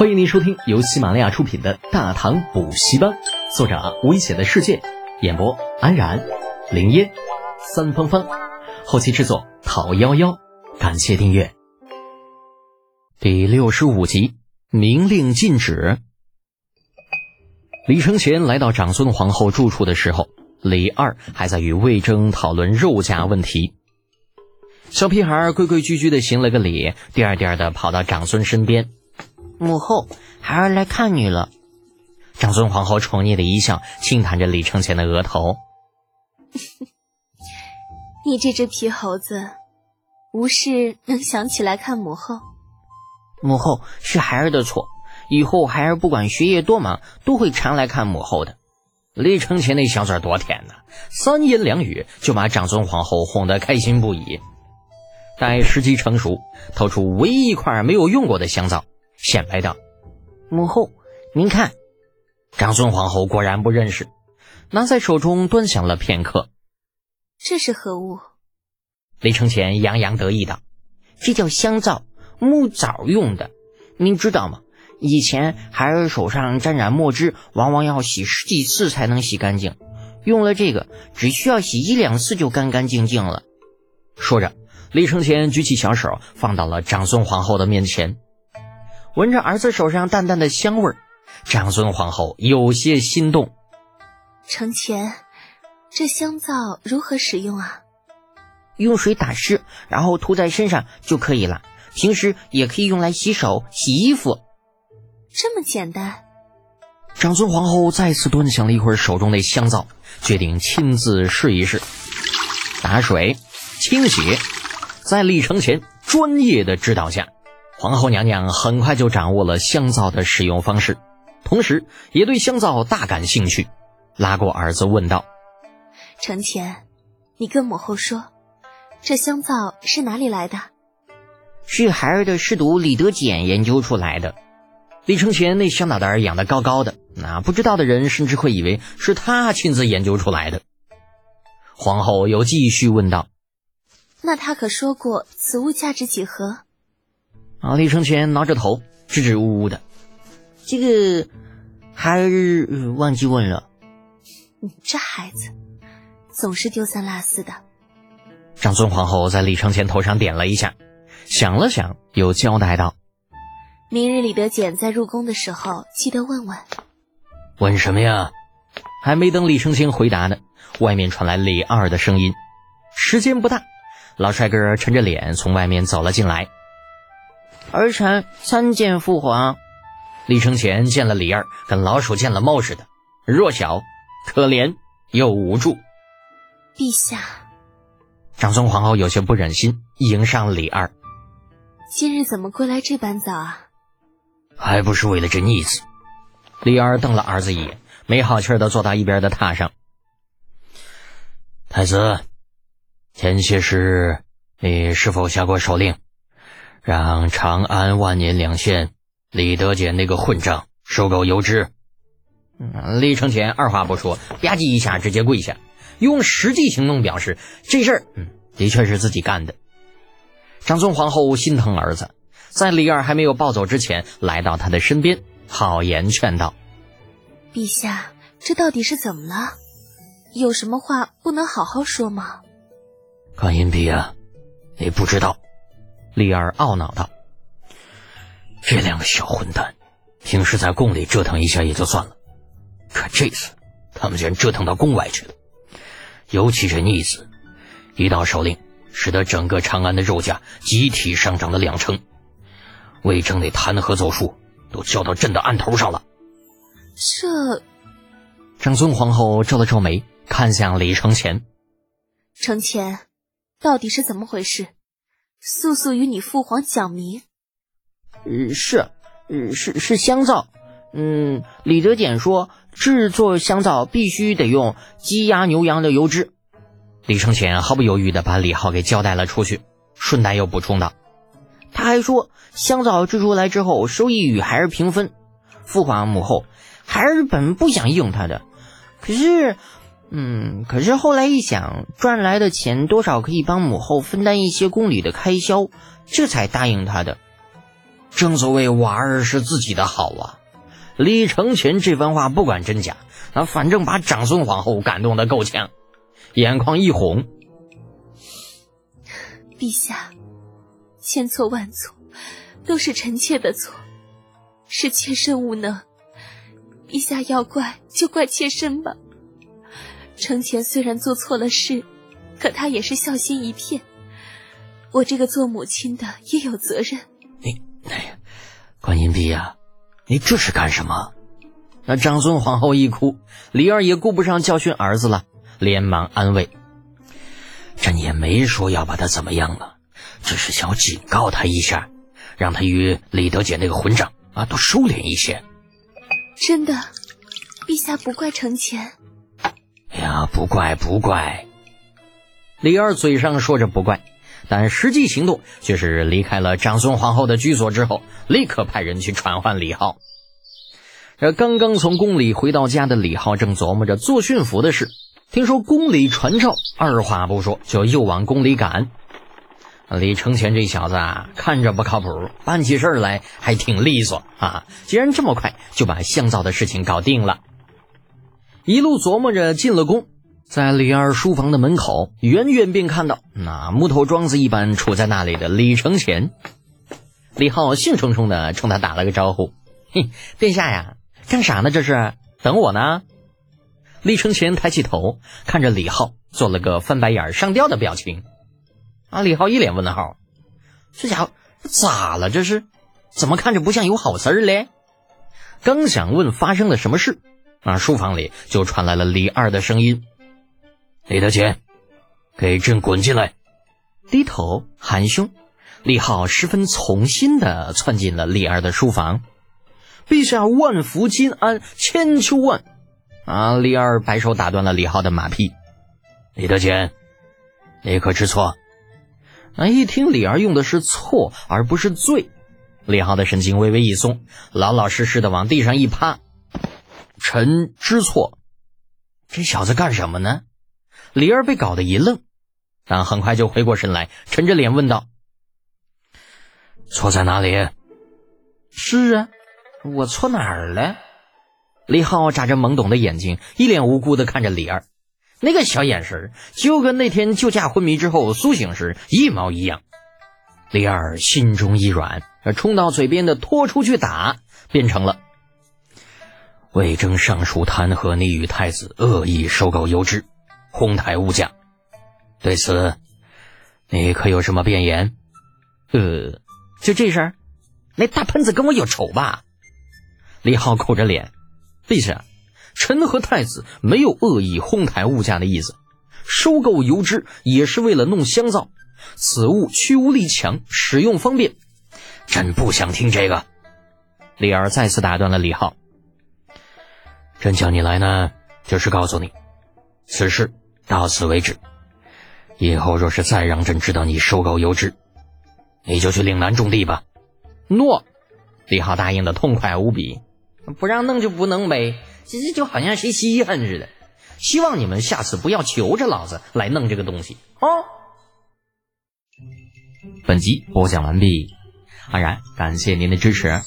欢迎您收听由喜马拉雅出品的《大唐补习班》，作者危险的世界，演播安然、林烟、三芳芳，后期制作讨幺幺，感谢订阅。第六十五集，明令禁止。李承乾来到长孙皇后住处的时候，李二还在与魏征讨论肉价问题。小屁孩规规矩矩的行了个礼，颠颠的跑到长孙身边。母后，孩儿来看你了。长孙皇后宠溺的一笑，轻弹着李承乾的额头。你这只皮猴子，无事能想起来看母后？母后是孩儿的错，以后孩儿不管学业多忙，都会常来看母后的。李承乾那小嘴多甜呐，三言两语就把长孙皇后哄得开心不已。待时机成熟，掏出唯一一块没有用过的香皂。显摆道：“母后，您看。”长孙皇后果然不认识，拿在手中端详了片刻。这是何物？李承乾洋洋得意道：“这叫香皂，木枣用的。您知道吗？以前孩儿手上沾染墨汁，往往要洗十几次才能洗干净。用了这个，只需要洗一两次就干干净净了。”说着，李承乾举起小手，放到了长孙皇后的面前。闻着儿子手上淡淡的香味儿，长孙皇后有些心动。承前，这香皂如何使用啊？用水打湿，然后涂在身上就可以了。平时也可以用来洗手、洗衣服。这么简单？长孙皇后再次端详了一会儿手中的香皂，决定亲自试一试。打水、清洗，在李承乾专业的指导下。皇后娘娘很快就掌握了香皂的使用方式，同时也对香皂大感兴趣，拉过儿子问道：“承乾，你跟母后说，这香皂是哪里来的？”是孩儿的师徒李德俭研究出来的。李承乾那小脑袋养得高高的，那不知道的人甚至会以为是他亲自研究出来的。皇后又继续问道：“那他可说过此物价值几何？”啊！李承乾挠着头，支支吾吾的。这个孩儿忘记问了。你这孩子，总是丢三落四的。长孙皇后在李承乾头上点了一下，想了想，又交代道：“明日李德俭在入宫的时候，记得问问。”问什么呀？还没等李承乾回答呢，外面传来李二的声音。时间不大，老帅哥沉着脸从外面走了进来。儿臣参见父皇。李承乾见了李二，跟老鼠见了猫似的，弱小、可怜又无助。陛下，长孙皇后有些不忍心迎上李二。今日怎么归来这般早啊？还不是为了这逆子。李二瞪了儿子一眼，没好气的坐到一边的榻上。太子，前些时你是否下过手令？让长安万年两县李德俭那个混账收购油脂。嗯李承乾二话不说，吧唧一下直接跪下，用实际行动表示这事儿，嗯，的确是自己干的。长孙皇后心疼儿子，在李二还没有抱走之前，来到他的身边，好言劝道：“陛下，这到底是怎么了？有什么话不能好好说吗？”关银璧啊，你不知道。李二懊恼道：“这两个小混蛋，平时在宫里折腾一下也就算了，可这次他们竟然折腾到宫外去了。尤其是逆子，一道手令，使得整个长安的肉价集体上涨了两成。魏征那弹劾奏疏都交到朕的案头上了。”这，长孙皇后皱了皱眉，看向李承乾：“承乾，到底是怎么回事？”速速与你父皇讲明。呃，是，呃，是是香皂。嗯，李德俭说制作香皂必须得用鸡鸭牛羊的油脂。李承乾毫不犹豫的把李浩给交代了出去，顺带又补充道：“他还说香皂制出来之后，收益与孩儿平分。父皇母后，孩儿本不想用他的，可是。”嗯，可是后来一想，赚来的钱多少可以帮母后分担一些宫里的开销，这才答应他的。正所谓娃儿是自己的好啊。李承乾这番话不管真假，那反正把长孙皇后感动的够呛，眼眶一红。陛下，千错万错，都是臣妾的错，是妾身无能。陛下要怪就怪妾身吧。承前虽然做错了事，可他也是孝心一片。我这个做母亲的也有责任。你，哎，观音婢呀。你这是干什么？那长孙皇后一哭，李二也顾不上教训儿子了，连忙安慰：“朕也没说要把他怎么样了，只是想警告他一下，让他与李德俭那个混账啊都收敛一些。”真的，陛下不怪承乾。啊，不怪不怪。李二嘴上说着不怪。但实际行动却是离开了长孙皇后的居所之后，立刻派人去传唤李浩。这刚刚从宫里回到家的李浩正琢磨着做驯服的事，听说宫里传召，二话不说就又往宫里赶。李承乾这小子啊，看着不靠谱，办起事来还挺利索啊！既然这么快就把香皂的事情搞定了，一路琢磨着进了宫。在李二书房的门口，远远便看到那木头桩子一般杵在那里的李承乾。李浩兴冲冲的冲他打了个招呼：“嘿，殿下呀，干啥呢？这是等我呢。”李承乾抬起头看着李浩，做了个翻白眼上吊的表情。啊！李浩一脸问号：“这家伙咋了？这是怎么看着不像有好事嘞？”刚想问发生了什么事，啊，书房里就传来了李二的声音。李德乾，给朕滚进来！低头含胸，李浩十分从心的窜进了李二的书房。陛下万福金安，千秋万！啊！李二摆手打断了李浩的马屁。李德乾，你可知错？啊！一听李二用的是错而不是罪，李浩的神经微微一松，老老实实的往地上一趴。臣知错。这小子干什么呢？李二被搞得一愣，但很快就回过神来，沉着脸问道：“错在哪里？”“是啊，我错哪儿了？”李浩眨着懵懂的眼睛，一脸无辜的看着李二，那个小眼神就跟那天救驾昏迷之后苏醒时一毛一样。李二心中一软，冲到嘴边的拖出去打，变成了：“魏征上书弹劾你与太子恶意收购油脂。”哄抬物价，对此你可有什么辩言？呃，就这事儿，那大喷子跟我有仇吧？李浩苦着脸，陛下，臣和太子没有恶意哄抬物价的意思，收购油脂也是为了弄香皂，此物去污力强，使用方便。朕不想听这个。李二再次打断了李浩，朕叫你来呢，就是告诉你，此事。到此为止，以后若是再让朕知道你收购油脂，你就去岭南种地吧。诺，李浩答应的痛快无比。不让弄就不弄呗，这这就好像谁稀罕似的。希望你们下次不要求着老子来弄这个东西哦。本集播讲完毕，安然感谢您的支持。